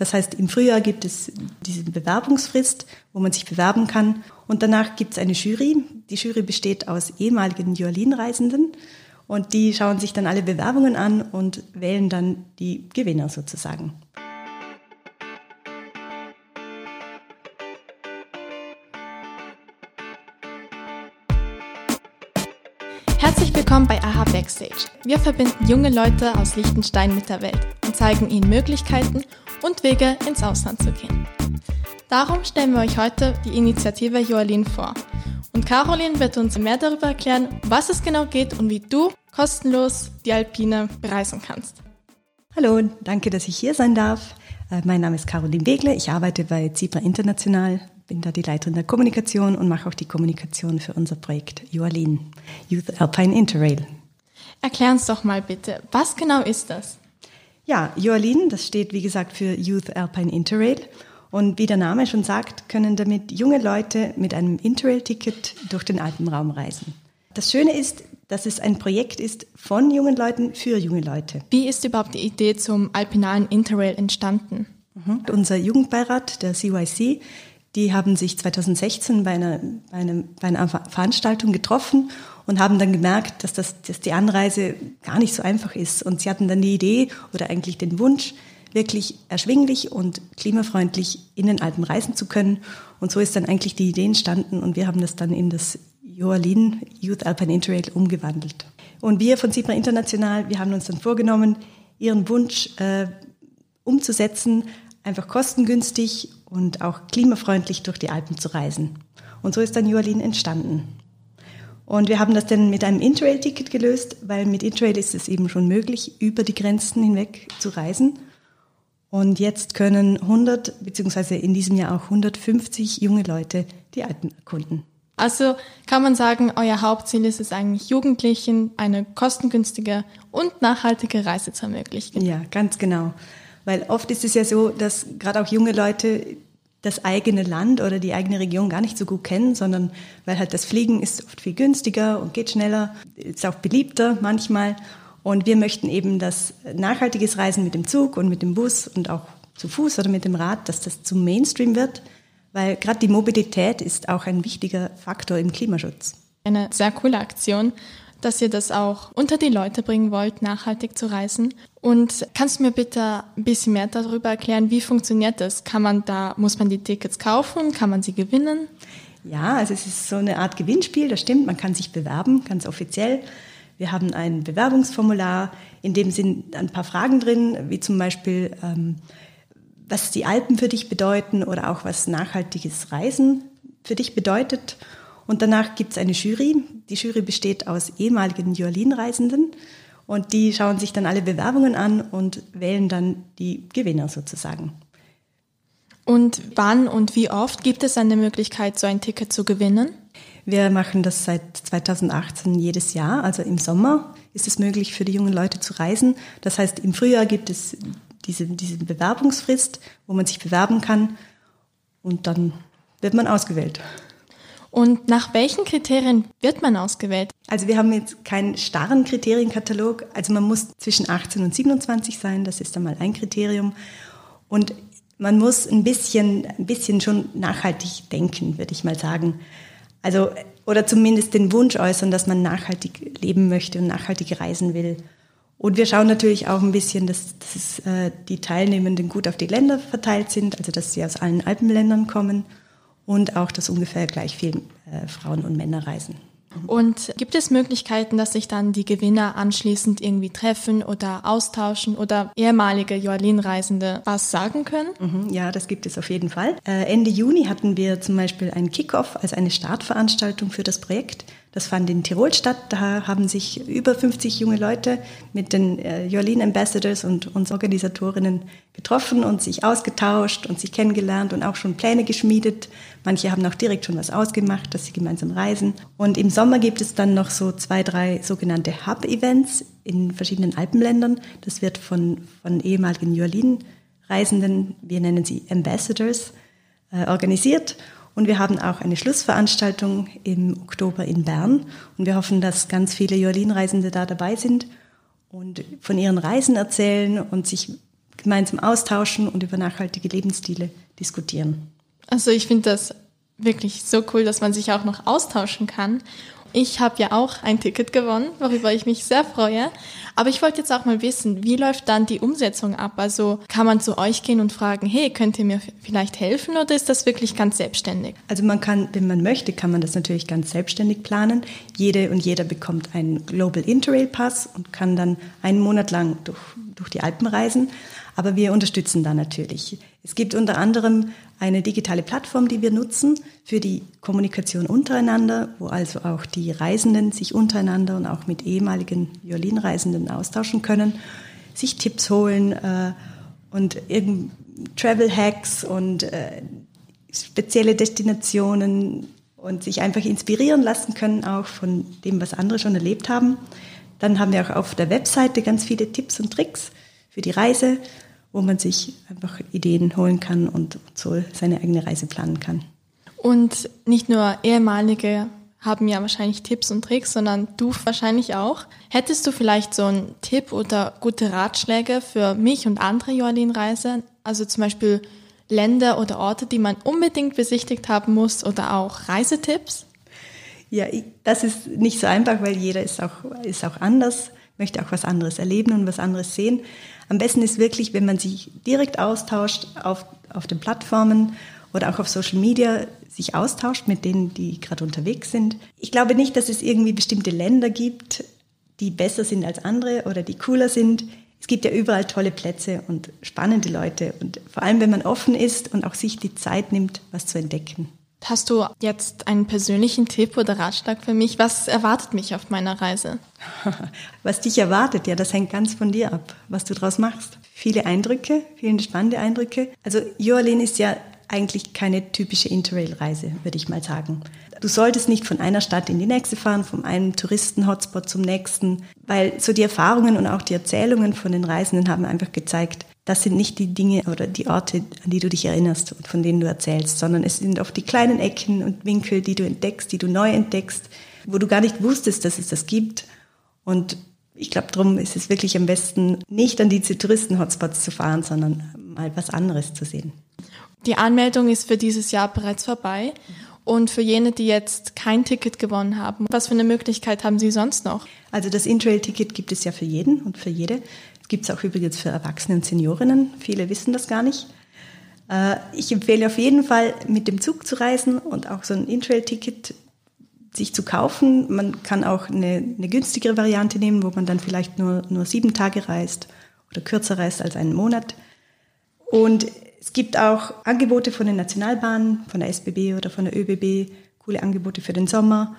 Das heißt, im Frühjahr gibt es diese Bewerbungsfrist, wo man sich bewerben kann. Und danach gibt es eine Jury. Die Jury besteht aus ehemaligen Joalin-Reisenden. Und die schauen sich dann alle Bewerbungen an und wählen dann die Gewinner sozusagen. Herzlich willkommen bei AHA Backstage. Wir verbinden junge Leute aus Liechtenstein mit der Welt und zeigen ihnen Möglichkeiten und Wege ins Ausland zu gehen. Darum stellen wir euch heute die Initiative Joalin vor. Und Caroline wird uns mehr darüber erklären, was es genau geht und wie du kostenlos die Alpine bereisen kannst. Hallo, danke, dass ich hier sein darf. Äh, mein Name ist Caroline Wegle, ich arbeite bei Zebra International, bin da die Leiterin der Kommunikation und mache auch die Kommunikation für unser Projekt Joalin, Youth Alpine Interrail. Erklär uns doch mal bitte, was genau ist das? Ja, Joalin, das steht wie gesagt für Youth Alpine Interrail. Und wie der Name schon sagt, können damit junge Leute mit einem Interrail-Ticket durch den Alpenraum reisen. Das Schöne ist, dass es ein Projekt ist von jungen Leuten für junge Leute. Wie ist überhaupt die Idee zum alpinalen Interrail entstanden? Mhm. Unser Jugendbeirat, der CYC, die haben sich 2016 bei einer, bei, einer, bei einer Veranstaltung getroffen und haben dann gemerkt, dass, das, dass die Anreise gar nicht so einfach ist. Und sie hatten dann die Idee oder eigentlich den Wunsch, wirklich erschwinglich und klimafreundlich in den Alpen reisen zu können. Und so ist dann eigentlich die Idee entstanden und wir haben das dann in das Joalin Youth Alpine Interrail umgewandelt. Und wir von Zebra International, wir haben uns dann vorgenommen, ihren Wunsch äh, umzusetzen, einfach kostengünstig und auch klimafreundlich durch die Alpen zu reisen. Und so ist dann Joalin entstanden. Und wir haben das dann mit einem Interrail-Ticket gelöst, weil mit Interrail ist es eben schon möglich, über die Grenzen hinweg zu reisen. Und jetzt können 100, beziehungsweise in diesem Jahr auch 150 junge Leute die Alpen erkunden. Also kann man sagen, euer Hauptziel ist es eigentlich, Jugendlichen eine kostengünstige und nachhaltige Reise zu ermöglichen. Ja, ganz genau. Weil oft ist es ja so, dass gerade auch junge Leute das eigene Land oder die eigene Region gar nicht so gut kennen, sondern weil halt das Fliegen ist oft viel günstiger und geht schneller, ist auch beliebter manchmal. Und wir möchten eben, dass nachhaltiges Reisen mit dem Zug und mit dem Bus und auch zu Fuß oder mit dem Rad, dass das zum Mainstream wird, weil gerade die Mobilität ist auch ein wichtiger Faktor im Klimaschutz. Eine sehr coole Aktion dass ihr das auch unter die Leute bringen wollt, nachhaltig zu reisen. Und kannst du mir bitte ein bisschen mehr darüber erklären, wie funktioniert das? Kann man da, muss man die Tickets kaufen? Kann man sie gewinnen? Ja, also es ist so eine Art Gewinnspiel, das stimmt. Man kann sich bewerben, ganz offiziell. Wir haben ein Bewerbungsformular, in dem sind ein paar Fragen drin, wie zum Beispiel, ähm, was die Alpen für dich bedeuten oder auch was nachhaltiges Reisen für dich bedeutet. Und danach gibt es eine Jury. Die Jury besteht aus ehemaligen Joalin-Reisenden und die schauen sich dann alle Bewerbungen an und wählen dann die Gewinner sozusagen. Und wann und wie oft gibt es eine Möglichkeit, so ein Ticket zu gewinnen? Wir machen das seit 2018 jedes Jahr. Also im Sommer ist es möglich für die jungen Leute zu reisen. Das heißt, im Frühjahr gibt es diese, diese Bewerbungsfrist, wo man sich bewerben kann und dann wird man ausgewählt. Und nach welchen Kriterien wird man ausgewählt? Also wir haben jetzt keinen starren Kriterienkatalog. Also man muss zwischen 18 und 27 sein, das ist einmal ein Kriterium. Und man muss ein bisschen, ein bisschen schon nachhaltig denken, würde ich mal sagen. Also, oder zumindest den Wunsch äußern, dass man nachhaltig leben möchte und nachhaltig reisen will. Und wir schauen natürlich auch ein bisschen, dass, dass äh, die Teilnehmenden gut auf die Länder verteilt sind, also dass sie aus allen Alpenländern kommen und auch, dass ungefähr gleich viel äh, Frauen und Männer reisen. Und gibt es Möglichkeiten, dass sich dann die Gewinner anschließend irgendwie treffen oder austauschen oder ehemalige Joalin-Reisende was sagen können? Mhm, ja, das gibt es auf jeden Fall. Äh, Ende Juni hatten wir zum Beispiel einen Kickoff als eine Startveranstaltung für das Projekt. Das fand in Tirol statt. Da haben sich über 50 junge Leute mit den äh, Jolin Ambassadors und uns Organisatorinnen getroffen und sich ausgetauscht und sich kennengelernt und auch schon Pläne geschmiedet. Manche haben auch direkt schon was ausgemacht, dass sie gemeinsam reisen. Und im Sommer gibt es dann noch so zwei, drei sogenannte Hub-Events in verschiedenen Alpenländern. Das wird von, von ehemaligen Jolin-Reisenden, wir nennen sie Ambassadors, äh, organisiert. Und wir haben auch eine Schlussveranstaltung im Oktober in Bern. Und wir hoffen, dass ganz viele Jolin-Reisende da dabei sind und von ihren Reisen erzählen und sich gemeinsam austauschen und über nachhaltige Lebensstile diskutieren. Also ich finde das wirklich so cool, dass man sich auch noch austauschen kann. Ich habe ja auch ein Ticket gewonnen, worüber ich mich sehr freue. Aber ich wollte jetzt auch mal wissen, wie läuft dann die Umsetzung ab? Also kann man zu euch gehen und fragen, hey, könnt ihr mir vielleicht helfen oder ist das wirklich ganz selbstständig? Also man kann, wenn man möchte, kann man das natürlich ganz selbstständig planen. Jede und jeder bekommt einen Global Interrail Pass und kann dann einen Monat lang durch, durch die Alpen reisen. Aber wir unterstützen da natürlich. Es gibt unter anderem eine digitale Plattform, die wir nutzen für die Kommunikation untereinander, wo also auch die Reisenden sich untereinander und auch mit ehemaligen Violinreisenden austauschen können, sich Tipps holen äh, und Travel Hacks und äh, spezielle Destinationen und sich einfach inspirieren lassen können auch von dem, was andere schon erlebt haben. Dann haben wir auch auf der Webseite ganz viele Tipps und Tricks für die Reise wo man sich einfach Ideen holen kann und so seine eigene Reise planen kann. Und nicht nur ehemalige haben ja wahrscheinlich Tipps und Tricks, sondern du wahrscheinlich auch. Hättest du vielleicht so einen Tipp oder gute Ratschläge für mich und andere Jorlin-Reise? Also zum Beispiel Länder oder Orte, die man unbedingt besichtigt haben muss oder auch Reisetipps? Ja, das ist nicht so einfach, weil jeder ist auch, ist auch anders, möchte auch was anderes erleben und was anderes sehen. Am besten ist wirklich, wenn man sich direkt austauscht auf, auf den Plattformen oder auch auf Social Media, sich austauscht mit denen, die gerade unterwegs sind. Ich glaube nicht, dass es irgendwie bestimmte Länder gibt, die besser sind als andere oder die cooler sind. Es gibt ja überall tolle Plätze und spannende Leute und vor allem, wenn man offen ist und auch sich die Zeit nimmt, was zu entdecken. Hast du jetzt einen persönlichen Tipp oder Ratschlag für mich? Was erwartet mich auf meiner Reise? Was dich erwartet, ja, das hängt ganz von dir ab, was du daraus machst. Viele Eindrücke, viele spannende Eindrücke. Also Joalin ist ja eigentlich keine typische Interrail-Reise, würde ich mal sagen. Du solltest nicht von einer Stadt in die nächste fahren, von einem Touristen-Hotspot zum nächsten, weil so die Erfahrungen und auch die Erzählungen von den Reisenden haben einfach gezeigt, das sind nicht die Dinge oder die Orte, an die du dich erinnerst und von denen du erzählst, sondern es sind oft die kleinen Ecken und Winkel, die du entdeckst, die du neu entdeckst, wo du gar nicht wusstest, dass es das gibt. Und ich glaube, darum ist es wirklich am besten, nicht an diese Touristen-Hotspots zu fahren, sondern mal was anderes zu sehen. Die Anmeldung ist für dieses Jahr bereits vorbei. Und für jene, die jetzt kein Ticket gewonnen haben, was für eine Möglichkeit haben Sie sonst noch? Also das Intrail-Ticket gibt es ja für jeden und für jede. Gibt es auch übrigens für Erwachsene und Seniorinnen. Viele wissen das gar nicht. Äh, ich empfehle auf jeden Fall, mit dem Zug zu reisen und auch so ein Intrail-Ticket sich zu kaufen. Man kann auch eine, eine günstigere Variante nehmen, wo man dann vielleicht nur, nur sieben Tage reist oder kürzer reist als einen Monat. Und es gibt auch Angebote von den Nationalbahnen, von der SBB oder von der ÖBB, coole Angebote für den Sommer.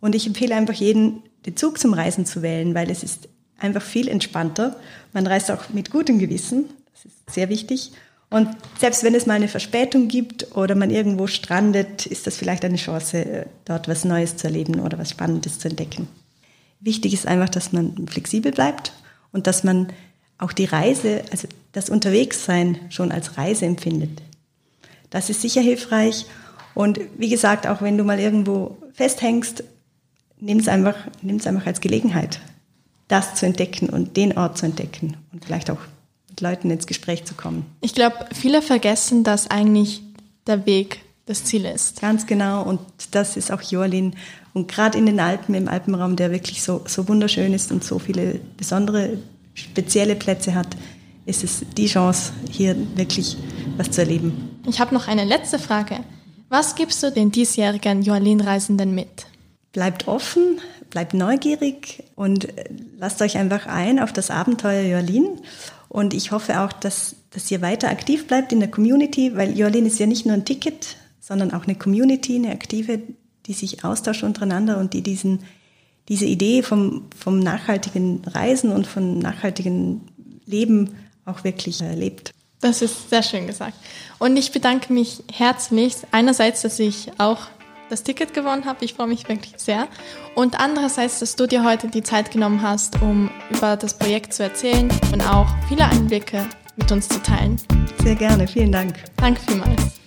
Und ich empfehle einfach jeden, den Zug zum Reisen zu wählen, weil es ist einfach viel entspannter. Man reist auch mit gutem Gewissen, das ist sehr wichtig. Und selbst wenn es mal eine Verspätung gibt oder man irgendwo strandet, ist das vielleicht eine Chance, dort was Neues zu erleben oder was Spannendes zu entdecken. Wichtig ist einfach, dass man flexibel bleibt und dass man auch die Reise, also das Unterwegssein schon als Reise empfindet. Das ist sicher hilfreich. Und wie gesagt, auch wenn du mal irgendwo festhängst, nimm es einfach, einfach als Gelegenheit, das zu entdecken und den Ort zu entdecken und vielleicht auch mit Leuten ins Gespräch zu kommen. Ich glaube, viele vergessen, dass eigentlich der Weg das Ziel ist. Ganz genau. Und das ist auch Jorlin. Und gerade in den Alpen, im Alpenraum, der wirklich so, so wunderschön ist und so viele besondere spezielle Plätze hat, ist es die Chance, hier wirklich was zu erleben. Ich habe noch eine letzte Frage. Was gibst du den diesjährigen Joalin-Reisenden mit? Bleibt offen, bleibt neugierig und äh, lasst euch einfach ein auf das Abenteuer Joalin. Und ich hoffe auch, dass, dass ihr weiter aktiv bleibt in der Community, weil Joalin ist ja nicht nur ein Ticket, sondern auch eine Community, eine aktive, die sich austauscht untereinander und die diesen diese Idee vom, vom nachhaltigen Reisen und vom nachhaltigen Leben auch wirklich erlebt. Das ist sehr schön gesagt. Und ich bedanke mich herzlich einerseits, dass ich auch das Ticket gewonnen habe. Ich freue mich wirklich sehr. Und andererseits, dass du dir heute die Zeit genommen hast, um über das Projekt zu erzählen und auch viele Einblicke mit uns zu teilen. Sehr gerne, vielen Dank. Danke vielmals.